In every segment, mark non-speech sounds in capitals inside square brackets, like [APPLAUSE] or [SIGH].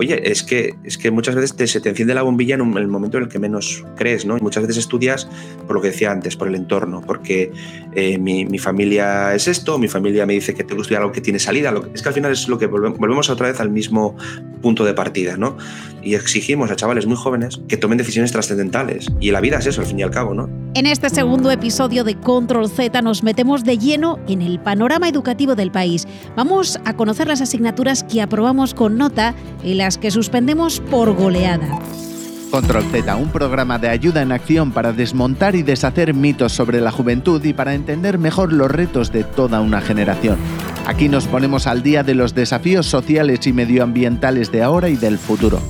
oye, es que, es que muchas veces se te enciende la bombilla en, el momento en el que menos crees, ¿no? Muchas veces estudias por lo que decía antes, por el entorno, porque eh, mi, familia es esto, mi familia me dice que tengo que estudiar algo que tiene salida. es que al final es lo que volvemos otra vez al mismo punto de partida, ¿no? Y exigimos a chavales muy jóvenes que tomen decisiones trascendentales. Y la vida es eso, al fin y al cabo, ¿no? En este segundo episodio de Control Z nos metemos de lleno en el panorama educativo del país. Vamos a conocer las asignaturas que aprobamos con nota y las que suspendemos por goleada. Control Z, un programa de ayuda en acción para desmontar y deshacer mitos sobre la juventud y para entender mejor los retos de toda una generación. Aquí nos ponemos al día de los desafíos sociales y medioambientales de ahora y del futuro.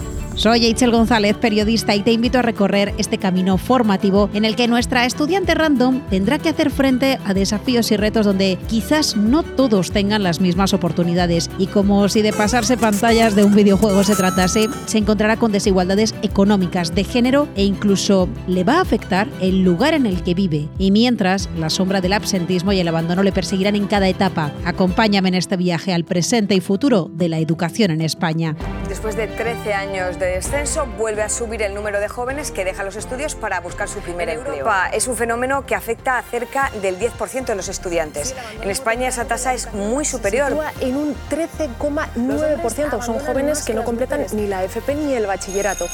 Soy Eichel González, periodista, y te invito a recorrer este camino formativo en el que nuestra estudiante random tendrá que hacer frente a desafíos y retos donde quizás no todos tengan las mismas oportunidades. Y como si de pasarse pantallas de un videojuego se tratase, se encontrará con desigualdades económicas, de género e incluso le va a afectar el lugar en el que vive. Y mientras, la sombra del absentismo y el abandono le perseguirán en cada etapa. Acompáñame en este viaje al presente y futuro de la educación en España. Después de 13 años de descenso, vuelve a subir el número de jóvenes que dejan los estudios para buscar su primer en empleo. Europa es un fenómeno que afecta a cerca del 10% de los estudiantes. En España esa tasa es muy superior. en un 13,9%. Son jóvenes que no completan ni la FP ni el bachillerato.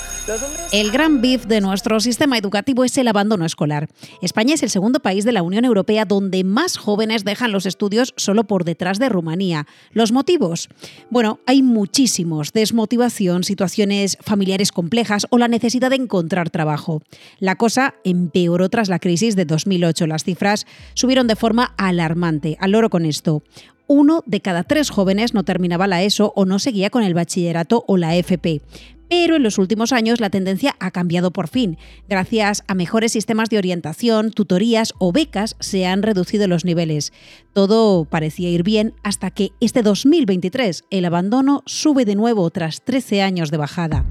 El gran bif de nuestro sistema educativo es el abandono escolar. España es el segundo país de la Unión Europea donde más jóvenes dejan los estudios solo por detrás de Rumanía. ¿Los motivos? Bueno, hay muchísimos. Desmotivación, situaciones familiares complejas o la necesidad de encontrar trabajo. La cosa empeoró tras la crisis de 2008. Las cifras subieron de forma alarmante. Al loro con esto uno de cada tres jóvenes no terminaba la ESO o no seguía con el bachillerato o la FP. Pero en los últimos años la tendencia ha cambiado por fin. Gracias a mejores sistemas de orientación, tutorías o becas se han reducido los niveles. Todo parecía ir bien hasta que este 2023 el abandono sube de nuevo tras 13 años de bajada.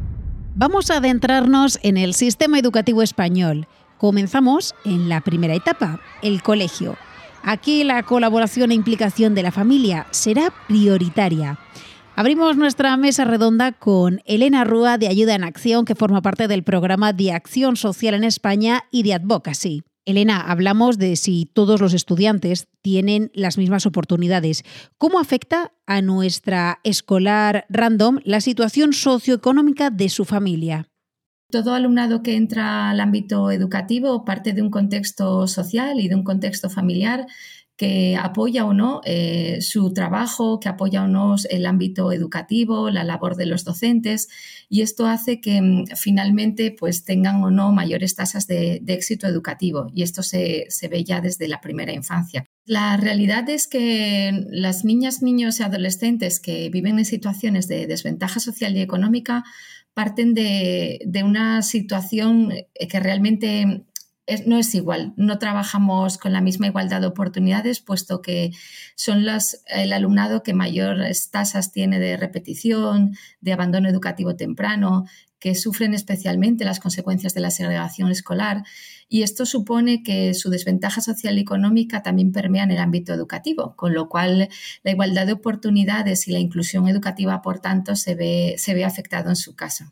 Vamos a adentrarnos en el sistema educativo español. Comenzamos en la primera etapa, el colegio. Aquí la colaboración e implicación de la familia será prioritaria. Abrimos nuestra mesa redonda con Elena Rúa de Ayuda en Acción, que forma parte del programa de Acción Social en España y de Advocacy. Elena, hablamos de si todos los estudiantes tienen las mismas oportunidades. ¿Cómo afecta a nuestra escolar random la situación socioeconómica de su familia? Todo alumnado que entra al ámbito educativo parte de un contexto social y de un contexto familiar que apoya o no eh, su trabajo, que apoya o no el ámbito educativo, la labor de los docentes, y esto hace que mm, finalmente pues, tengan o no mayores tasas de, éxito educativo, y esto se, se, ve ya desde la primera infancia. La realidad es que las niñas, niños y adolescentes que viven en situaciones de desventaja social y económica parten de, de una situación que realmente no es igual, no trabajamos con la misma igualdad de oportunidades, puesto que son las, el alumnado que mayores tasas tiene de repetición, de abandono educativo temprano, que sufren especialmente las consecuencias de la segregación escolar y esto supone que su desventaja social y económica también permea en el ámbito educativo, con lo cual la igualdad de oportunidades y la inclusión educativa, por tanto, se ve, se ve afectado en su caso.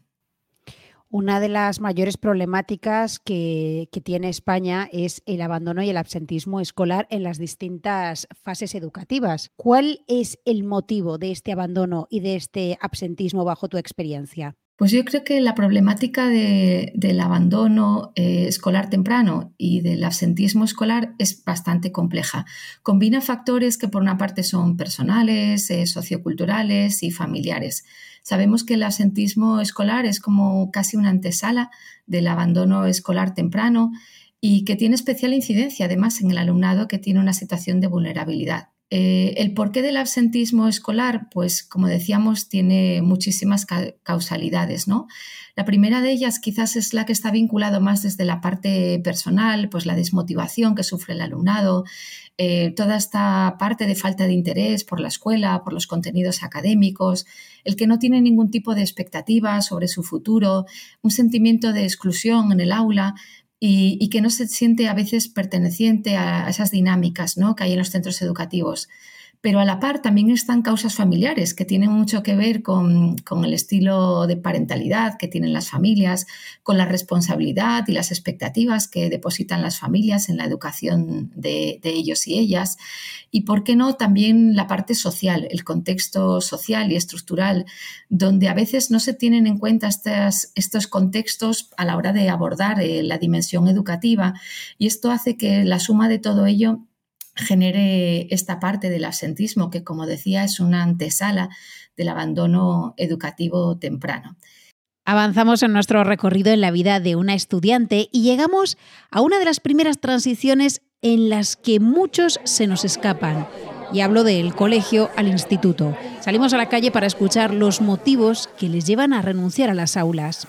Una de las mayores problemáticas que, tiene España es el abandono y el absentismo escolar en las distintas fases educativas. ¿Cuál es el motivo de este abandono y de este absentismo bajo tu experiencia? Pues yo creo que la problemática del abandono eh, escolar temprano y del absentismo escolar es bastante compleja. Combina factores que por una parte son personales, eh, socioculturales y familiares. Sabemos que el absentismo escolar es como casi una antesala del abandono escolar temprano y que tiene especial incidencia además en el alumnado que tiene una situación de vulnerabilidad. Eh, el porqué del absentismo escolar, pues como decíamos, tiene muchísimas causalidades, ¿no? La primera de ellas quizás es la que está vinculado más desde la parte personal, pues la desmotivación que sufre el alumnado, eh, toda esta parte de falta de interés por la escuela, por los contenidos académicos, el que no tiene ningún tipo de expectativa sobre su futuro, un sentimiento de exclusión en el aula, y, que no se siente a veces perteneciente a esas dinámicas ¿no? que hay en los centros educativos. Pero a la par también están causas familiares que tienen mucho que ver con, el estilo de parentalidad que tienen las familias, con la responsabilidad y las expectativas que depositan las familias en la educación de, ellos y ellas. Y, ¿por qué no?, también la parte social, el contexto social y estructural, donde a veces no se tienen en cuenta estos contextos a la hora de abordar eh, la dimensión educativa. Y esto hace que la suma de todo ello genere esta parte del absentismo que, como decía, es una antesala del abandono educativo temprano. Avanzamos en nuestro recorrido en la vida de una estudiante y llegamos a una de las primeras transiciones en las que muchos se nos escapan. Y hablo del colegio al instituto. Salimos a la calle para escuchar los motivos que les llevan a renunciar a las aulas.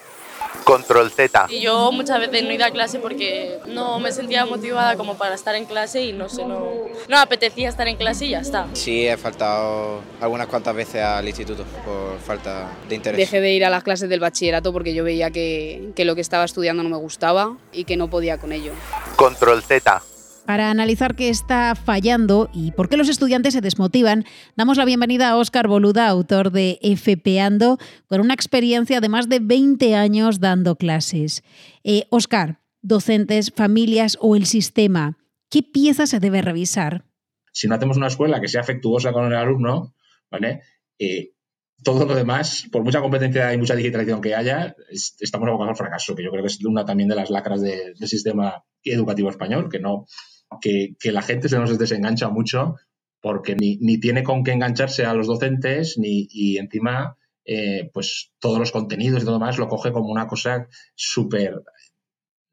Control Z. Y yo muchas veces no he ido a clase porque no me sentía motivada como para estar en clase y no sé, no, no apetecía estar en clase y ya está. Sí, he faltado algunas cuantas veces al instituto por falta de interés. Dejé de ir a las clases del bachillerato porque yo veía que, que lo que estaba estudiando no me gustaba y que no podía con ello. Control Z. Para analizar qué está fallando y por qué los estudiantes se desmotivan, damos la bienvenida a Óscar Boluda, autor de FPando, con una experiencia de más de 20 años dando clases. Eh, Óscar, docentes, familias o el sistema, ¿qué pieza se debe revisar? Si no hacemos una escuela que sea afectuosa con el alumno, ¿vale? Eh, todo lo demás, por mucha competencia y mucha digitalización que haya, estamos abocados al fracaso, que yo creo que es una también de las lacras del sistema educativo español, que no, que, la gente se nos desengancha mucho porque ni, tiene con qué engancharse a los docentes ni, y encima eh, pues todos los contenidos y todo más lo coge como una cosa súper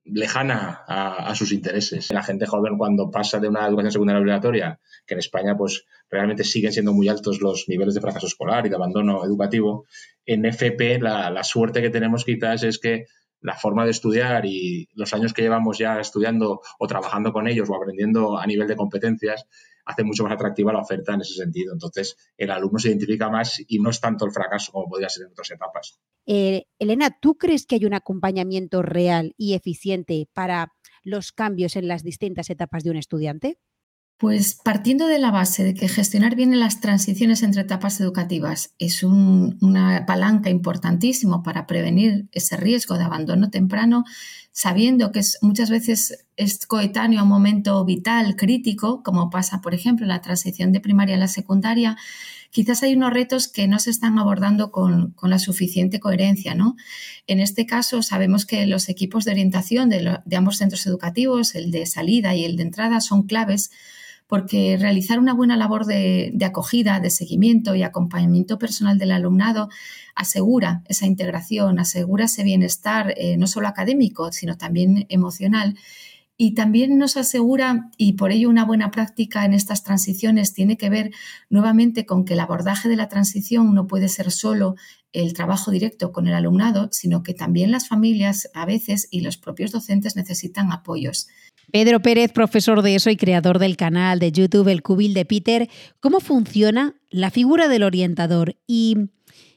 lejana a, sus intereses. La gente joven cuando pasa de una educación secundaria obligatoria, que en España pues realmente siguen siendo muy altos los niveles de fracaso escolar y de abandono educativo, en FP la, la suerte que tenemos quizás es que la forma de estudiar y los años que llevamos ya estudiando o trabajando con ellos o aprendiendo a nivel de competencias hace mucho más atractiva la oferta en ese sentido. Entonces, el alumno se identifica más y no es tanto el fracaso como podría ser en otras etapas. Eh, Elena, ¿tú crees que hay un acompañamiento real y eficiente para los cambios en las distintas etapas de un estudiante? Pues partiendo de la base de que gestionar bien las transiciones entre etapas educativas es una palanca importantísimo para prevenir ese riesgo de abandono temprano, sabiendo que muchas veces es coetáneo a un momento vital, crítico, como pasa, por ejemplo, en la transición de primaria a la secundaria, quizás hay unos retos que no se están abordando con, la suficiente coherencia. ¿no? En este caso, sabemos que los equipos de orientación de ambos centros educativos, el de salida y el de entrada, son claves porque realizar una buena labor de, acogida, de seguimiento y acompañamiento personal del alumnado asegura esa integración, asegura ese bienestar eh, no solo académico, sino también emocional. Y también nos asegura, y por ello una buena práctica en estas transiciones tiene que ver nuevamente con que el abordaje de la transición no puede ser solo el trabajo directo con el alumnado, sino que también las familias a veces y los propios docentes necesitan apoyos. Pedro Pérez, profesor de eso y creador del canal de YouTube El Cubil de Peter, ¿cómo funciona la figura del orientador y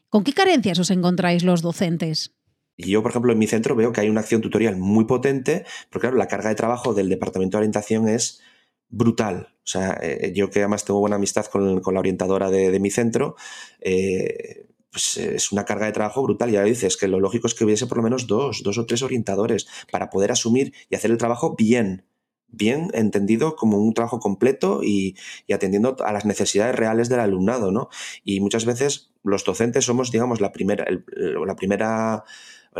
con qué carencias os encontráis los docentes? yo, por ejemplo, en mi centro veo que hay una acción tutorial muy potente, porque claro, la carga de trabajo del departamento de orientación es brutal. O sea, eh, yo que además tengo buena amistad con, la orientadora de, mi centro, eh, pues es una carga de trabajo brutal. Ya dices que lo lógico es que hubiese por lo menos dos, dos o tres orientadores para poder asumir y hacer el trabajo bien, bien entendido como un trabajo completo y, atendiendo a las necesidades reales del alumnado, ¿no? Y muchas veces los docentes somos, digamos, la primera, la primera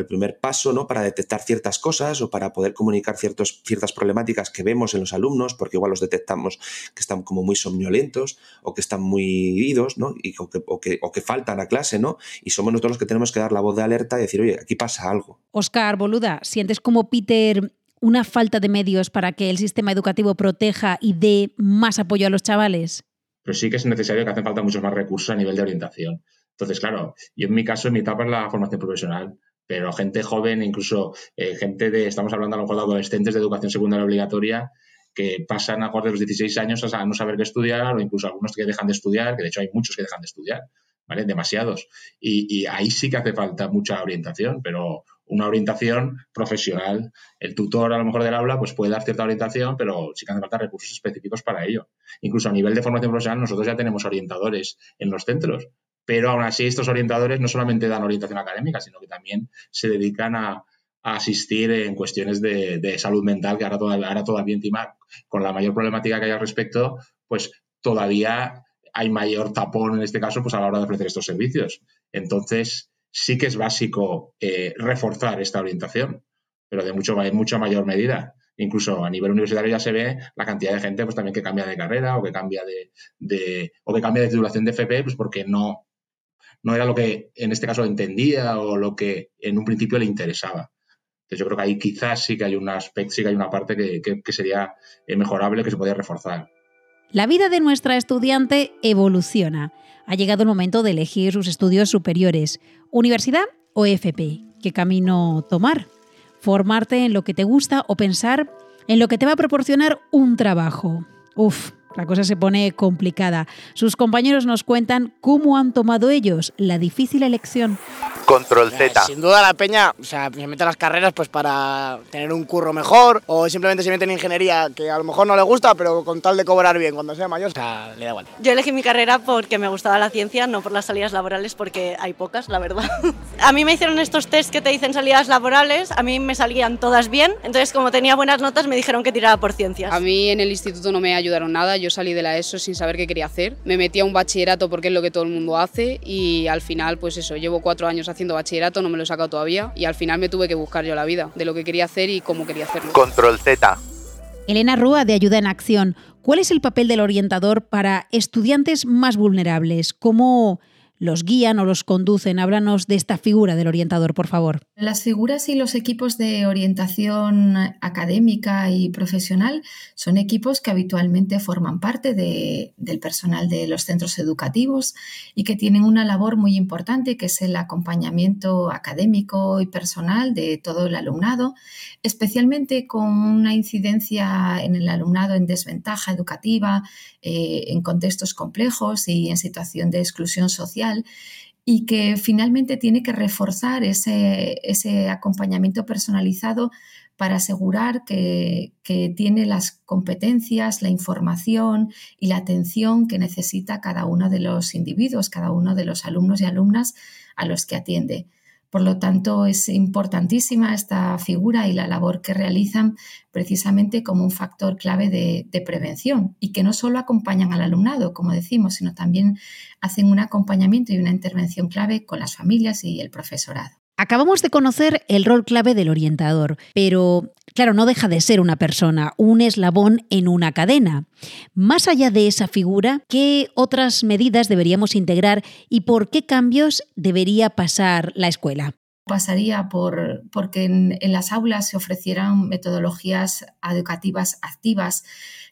el primer paso ¿no? para detectar ciertas cosas o para poder comunicar ciertos, ciertas problemáticas que vemos en los alumnos, porque igual los detectamos que están como muy somnolentos o que están muy idos ¿no? y, o, que, o, que, faltan a clase, ¿no? Y somos nosotros los que tenemos que dar la voz de alerta y decir, oye, aquí pasa algo. Oscar Boluda, ¿sientes como Peter una falta de medios para que el sistema educativo proteja y dé más apoyo a los chavales? Pero sí que es necesario que hacen falta muchos más recursos a nivel de orientación. Entonces, claro, yo en mi caso, en mi etapa es la formación profesional pero gente joven, incluso eh, gente de, estamos hablando a lo mejor de adolescentes de educación secundaria obligatoria, que pasan a de los 16 años a no saber qué estudiar, o incluso algunos que dejan de estudiar, que de hecho hay muchos que dejan de estudiar, ¿vale? Demasiados. Y, ahí sí que hace falta mucha orientación, pero una orientación profesional. El tutor, a lo mejor del aula, pues puede dar cierta orientación, pero sí que hace falta recursos específicos para ello. Incluso a nivel de formación profesional, nosotros ya tenemos orientadores en los centros, pero aún así estos orientadores no solamente dan orientación académica, sino que también se dedican a, asistir en cuestiones de, salud mental, que ahora, todavía, ahora todavía encima, con la mayor problemática que hay al respecto, pues todavía hay mayor tapón en este caso pues a la hora de ofrecer estos servicios. Entonces, sí que es básico eh, reforzar esta orientación, pero de mucho, mucha mayor medida. Incluso a nivel universitario ya se ve la cantidad de gente pues también que cambia de carrera o que cambia de, o que cambia de titulación de FP pues porque no, no era lo que en este caso entendía o lo que en un principio le interesaba. Entonces yo creo que ahí quizás sí que hay un aspecto, sí que hay una parte que, que sería eh, mejorable, que se podría reforzar. La vida de nuestra estudiante evoluciona. Ha llegado el momento de elegir sus estudios superiores, universidad o FP. ¿Qué camino tomar? Formarte en lo que te gusta o pensar en lo que te va a proporcionar un trabajo. Uf, la cosa se pone complicada. Sus compañeros nos cuentan cómo han tomado ellos la difícil elección. Control Z. Sin duda la peña, o sea, se mete a las carreras pues para tener un curro mejor o simplemente se mete en ingeniería que a lo mejor no le gusta, pero con tal de cobrar bien cuando sea mayor, o sea, le da igual. Yo elegí mi carrera porque me gustaba la ciencia, no por las salidas laborales porque hay pocas, la verdad. [LAUGHS] a mí me hicieron estos test que te dicen salidas laborales, a mí me salían todas bien, entonces como tenía buenas notas me dijeron que tirara por ciencias. A mí en el instituto no me ayudaron nada, yo salí de la ESO sin saber qué quería hacer. Me metí a un bachillerato porque es lo que todo el mundo hace y al final, pues eso, llevo cuatro años haciendo bachillerato, no me lo he sacado todavía y al final me tuve que buscar yo la vida de lo que quería hacer y cómo quería hacerlo. Control Z. Elena Rúa de Ayuda en Acción. ¿Cuál es el papel del orientador para estudiantes más vulnerables? ¿Cómo los guían o los conducen? Háblanos de esta figura del orientador, por favor. Las figuras y los equipos de orientación académica y profesional son equipos que habitualmente forman parte del personal de los centros educativos y que tienen una labor muy importante que es el acompañamiento académico y personal de todo el alumnado, especialmente con una incidencia en el alumnado en desventaja educativa, eh, en contextos complejos y en situación de exclusión social y que finalmente tiene que reforzar ese, acompañamiento personalizado para asegurar que, tiene las competencias, la información y la atención que necesita cada uno de los individuos, cada uno de los alumnos y alumnas a los que atiende. Por lo tanto, es importantísima esta figura y la labor que realizan precisamente como un factor clave de, prevención y que no solo acompañan al alumnado, como decimos, sino también hacen un acompañamiento y una intervención clave con las familias y el profesorado. Acabamos de conocer el rol clave del orientador, pero claro, no deja de ser una persona, un eslabón en una cadena. Más allá de esa figura, ¿qué otras medidas deberíamos integrar y por qué cambios debería pasar la escuela? pasaría por porque en, en, las aulas se ofrecieran metodologías educativas activas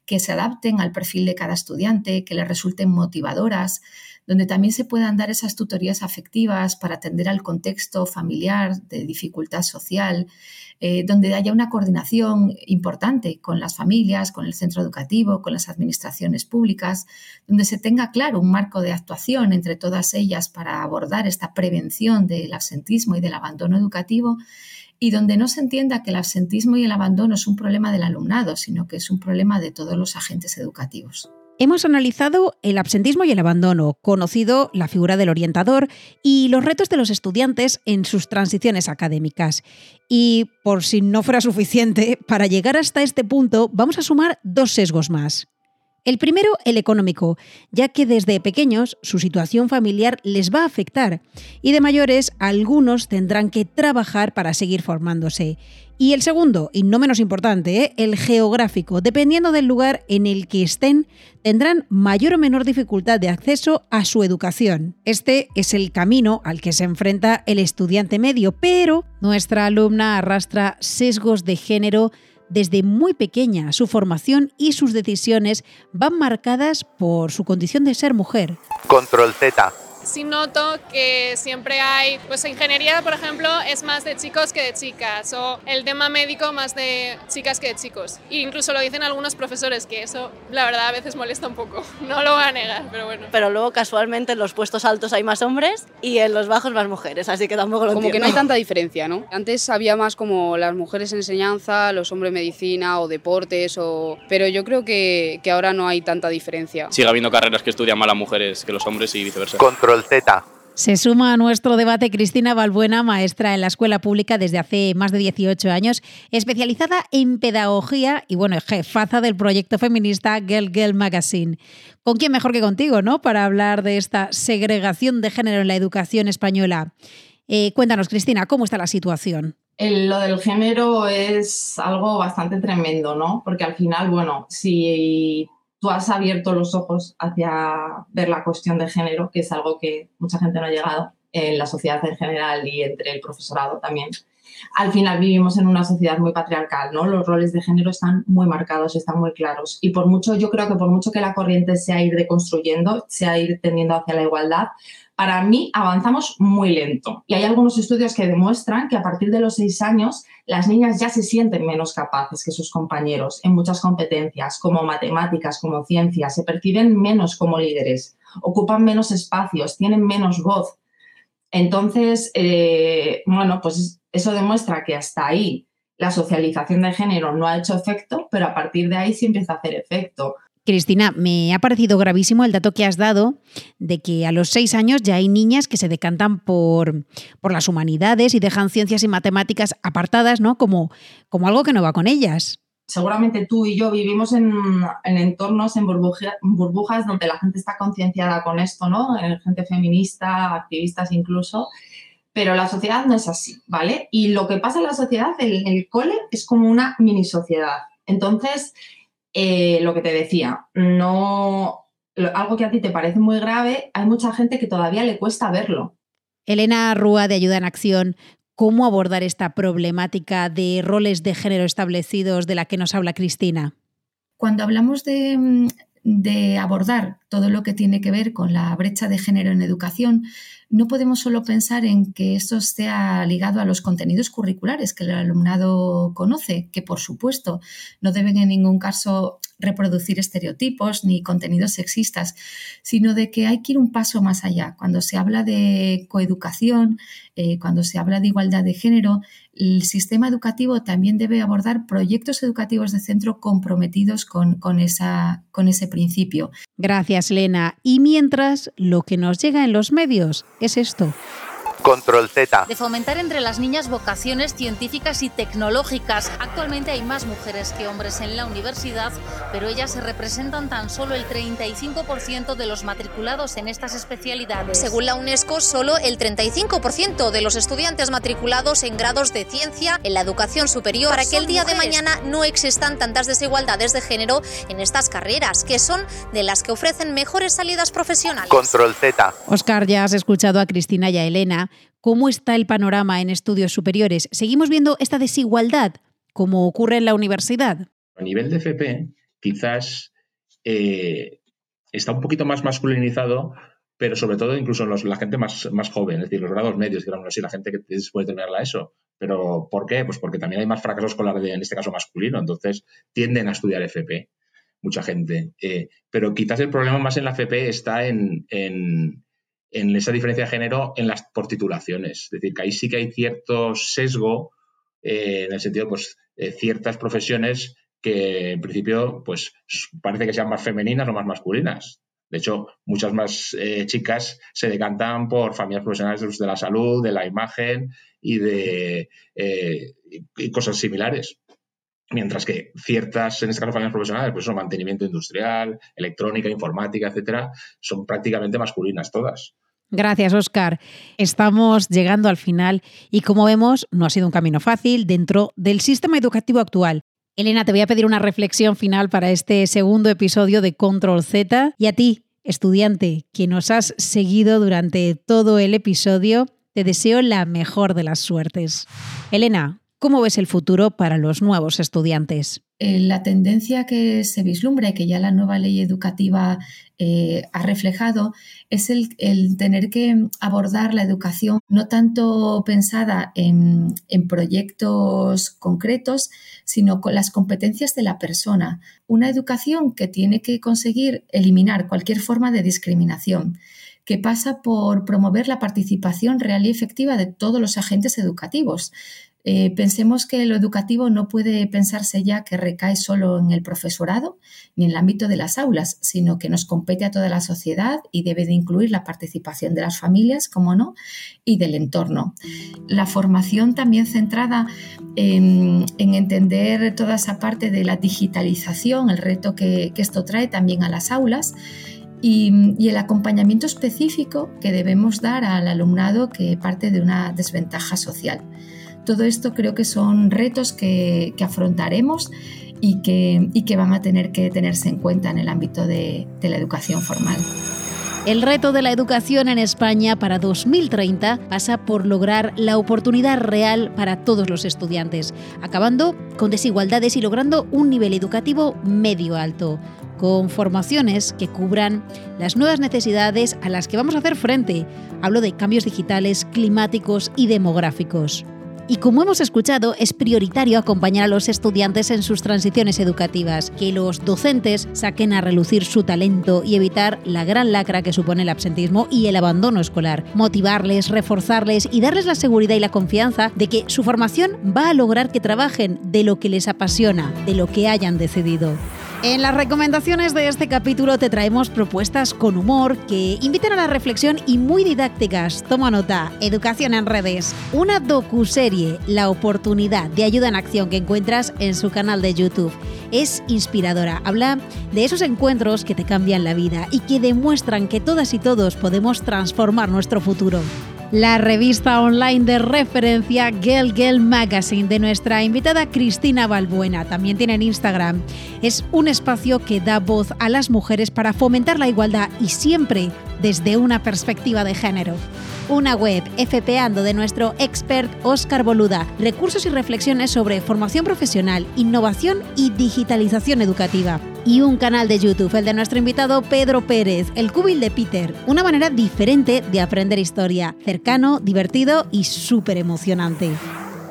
que se adapten al perfil de cada estudiante, que le resulten motivadoras, donde también se puedan dar esas tutorías afectivas para atender al contexto familiar de dificultad social, eh, donde haya una coordinación importante con las familias, con el centro educativo, con las administraciones públicas, donde se tenga claro un marco de actuación entre todas ellas para abordar esta prevención del absentismo y del abandono educativo y donde no se entienda que el absentismo y el abandono es un problema del alumnado, sino que es un problema de todos los agentes educativos. Hemos analizado el absentismo y el abandono, conocido la figura del orientador y los retos de los estudiantes en sus transiciones académicas. Y por si no fuera suficiente, para llegar hasta este punto vamos a sumar dos sesgos más. El primero, el económico, ya que desde pequeños su situación familiar les va a afectar y de mayores algunos tendrán que trabajar para seguir formándose. Y el segundo, y no menos importante, ¿eh? el geográfico. Dependiendo del lugar en el que estén, tendrán mayor o menor dificultad de acceso a su educación. Este es el camino al que se enfrenta el estudiante medio, pero nuestra alumna arrastra sesgos de género desde muy pequeña. Su formación y sus decisiones van marcadas por su condición de ser mujer. Control Z sí noto que siempre hay, pues ingeniería, por ejemplo, es más de chicos que de chicas, o el tema médico más de chicas que de chicos. E incluso lo dicen algunos profesores, que eso la verdad a veces molesta un poco, [LAUGHS] no lo voy a negar, pero bueno. Pero luego casualmente en los puestos altos hay más hombres y en los bajos más mujeres, así que tampoco lo Como entiendo. que no hay tanta diferencia, ¿no? Antes había más como las mujeres en enseñanza, los hombres medicina o deportes, o... pero yo creo que, que ahora no hay tanta diferencia. Sigue habiendo carreras que estudian más las mujeres que los hombres y viceversa. Control Z. Se suma a nuestro debate Cristina Balbuena, maestra en la escuela pública desde hace más de 18 años, especializada en pedagogía y bueno, jefaza del proyecto feminista Girl Girl Magazine. ¿Con quién mejor que contigo, no? Para hablar de esta segregación de género en la educación española. Eh, cuéntanos, Cristina, ¿cómo está la situación? El- lo del género es algo bastante tremendo, ¿no? Porque al final, bueno, si tú has abierto los ojos hacia ver la cuestión de género, que es algo que mucha gente no ha llegado en la sociedad en general y entre el profesorado también, al final vivimos en una sociedad muy patriarcal, ¿no? Los roles de género están muy marcados, están muy claros. Y por mucho, yo creo que por mucho que la corriente sea ir deconstruyendo, sea ir tendiendo hacia la igualdad, para mí avanzamos muy lento. Y hay algunos estudios que demuestran que a partir de los seis años las niñas ya se sienten menos capaces que sus compañeros en muchas competencias, como matemáticas, como ciencias, se perciben menos como líderes, ocupan menos espacios, tienen menos voz. Entonces, eh, bueno, pues eso demuestra que hasta ahí la socialización de género no ha hecho efecto, pero a partir de ahí sí empieza a hacer efecto. Cristina, me ha parecido gravísimo el dato que has dado de que a los seis años ya hay niñas que se decantan por, por las humanidades y dejan ciencias y matemáticas apartadas, ¿no? Como, como algo que no va con ellas. seguramente tú y yo vivimos en, en entornos, en burbuja- burbujas donde la gente está concienciada con esto, ¿no? Eh, Gente feminista, activistas incluso, pero la sociedad no es así, ¿vale? Y lo que pasa en la sociedad, el, el cole, es como una mini sociedad. Entonces, eh, lo que te decía, no, lo- algo que a ti te parece muy grave, hay mucha gente que todavía le cuesta verlo. Elena Rúa de Ayuda en Acción, ¿cómo abordar esta problemática de roles de género establecidos de la que nos habla Cristina? Cuando hablamos de, mm, de abordar todo lo que tiene que ver con la brecha de género en educación, no podemos solo pensar en que esto esté ligado a los contenidos curriculares que el alumnado conoce, que por supuesto no deben en ningún caso reproducir estereotipos ni contenidos sexistas, sino de que hay que ir un paso más allá. Cuando se habla de coeducación, eh, cuando se habla de igualdad de género, el sistema educativo también debe abordar proyectos educativos de centro comprometidos con, con ese principio. Gracias, Elena. Y mientras, lo que nos llega en los medios es esto. Control Z. de fomentar entre las niñas vocaciones científicas y tecnológicas. Actualmente hay más mujeres que hombres en la universidad, pero ellas representan tan solo el 35% de los matriculados en estas especialidades. Según la UNESCO, solo el 35% de los estudiantes matriculados en grados de ciencia en la educación superior para que el día de mañana no existan tantas desigualdades de género en estas carreras, que son de las que ofrecen mejores salidas profesionales. Control Z. Oscar, ya has escuchado a Cristina y a Elena. ¿Cómo está el panorama en estudios superiores? ¿Seguimos viendo esta desigualdad como ocurre en la universidad? A nivel de FP, quizás eh, está un poquito más masculinizado, pero sobre todo incluso la gente más, más joven, es decir, los grados medios, digamos así, la gente que puede terminar la ESO. ¿Pero por qué? Pues porque también hay más fracaso escolar, en este caso masculino, entonces tienden a estudiar FP, mucha gente. Eh, pero quizás el problema más en la FP está en, en- en esa diferencia de género en las por titulaciones. Es decir, que ahí sí que hay cierto sesgo eh, en el sentido, pues, eh, ciertas profesiones que en principio, pues, parece que sean más femeninas o más masculinas. De hecho, muchas más eh, chicas se decantan por familias profesionales de la salud, de la imagen y de y cosas similares. Mientras que ciertas, en este caso, familias profesionales, pues son mantenimiento industrial, electrónica, informática, etcétera, son prácticamente masculinas todas. Gracias, Oscar. Estamos llegando al final y como vemos, no ha sido un camino fácil dentro del sistema educativo actual. Elena, te voy a pedir una reflexión final para este segundo episodio de Control Z y a ti, estudiante, que nos has seguido durante todo el episodio, te deseo la mejor de las suertes. Elena, ¿cómo ves el futuro para los nuevos estudiantes? Eh, la tendencia que se vislumbra y que ya la nueva ley educativa eh, ha reflejado es el, tener que abordar la educación no tanto pensada en, proyectos concretos, sino con las competencias de la persona. Una educación que tiene que conseguir eliminar cualquier forma de discriminación que pasa por promover la participación real y efectiva de todos los agentes educativos, eh, pensemos que lo educativo no puede pensarse ya que recae solo en el profesorado ni en el ámbito de las aulas, sino que nos compete a toda la sociedad y debe de incluir la participación de las familias, como no, y del entorno. La formación también centrada en, entender toda esa parte de la digitalización, el reto que, esto trae también a las aulas. y, el acompañamiento específico que debemos dar al alumnado que parte de una desventaja social. Todo esto creo que son retos que, afrontaremos y que, que, van a tener que tenerse en cuenta en el ámbito de, de la educación formal. El reto de la educación en España para 2030 pasa por lograr la oportunidad real para todos los estudiantes, acabando con desigualdades y logrando un nivel educativo medio alto, con formaciones que cubran las nuevas necesidades a las que vamos a hacer frente. Hablo de cambios digitales, climáticos y demográficos. Y como hemos escuchado, es prioritario acompañar a los estudiantes en sus transiciones educativas, que los docentes saquen a relucir su talento y evitar la gran lacra que supone el absentismo y el abandono escolar, motivarles, reforzarles y darles la seguridad y la confianza de que su formación va a lograr que trabajen de lo que les apasiona, de lo que hayan decidido. En las recomendaciones de este capítulo te traemos propuestas con humor que invitan a la reflexión y muy didácticas. Toma nota, Educación en redes. Una docuserie, La oportunidad de ayuda en acción que encuentras en su canal de YouTube. Es inspiradora, habla de esos encuentros que te cambian la vida y que demuestran que todas y todos podemos transformar nuestro futuro la revista online de referencia Girl Girl Magazine de nuestra invitada Cristina Balbuena. También tiene en Instagram. Es un espacio que da voz a las mujeres para fomentar la igualdad y siempre desde una perspectiva de género una web FPando de nuestro expert Oscar Boluda, recursos y reflexiones sobre formación profesional, innovación y digitalización educativa. Y un canal de YouTube, el de nuestro invitado Pedro Pérez, el cubil de Peter, una manera diferente de aprender historia, cercano, divertido y súper emocionante.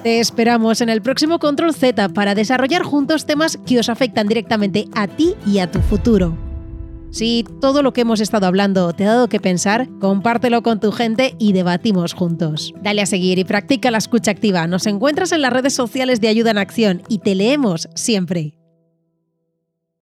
Te esperamos en el próximo Control Z para desarrollar juntos temas que os afectan directamente a ti y a tu futuro. Si todo lo que hemos estado hablando te ha dado que pensar, compártelo con tu gente y debatimos juntos. Dale a seguir y practica la escucha activa. Nos encuentras en las redes sociales de Ayuda en Acción y te leemos siempre.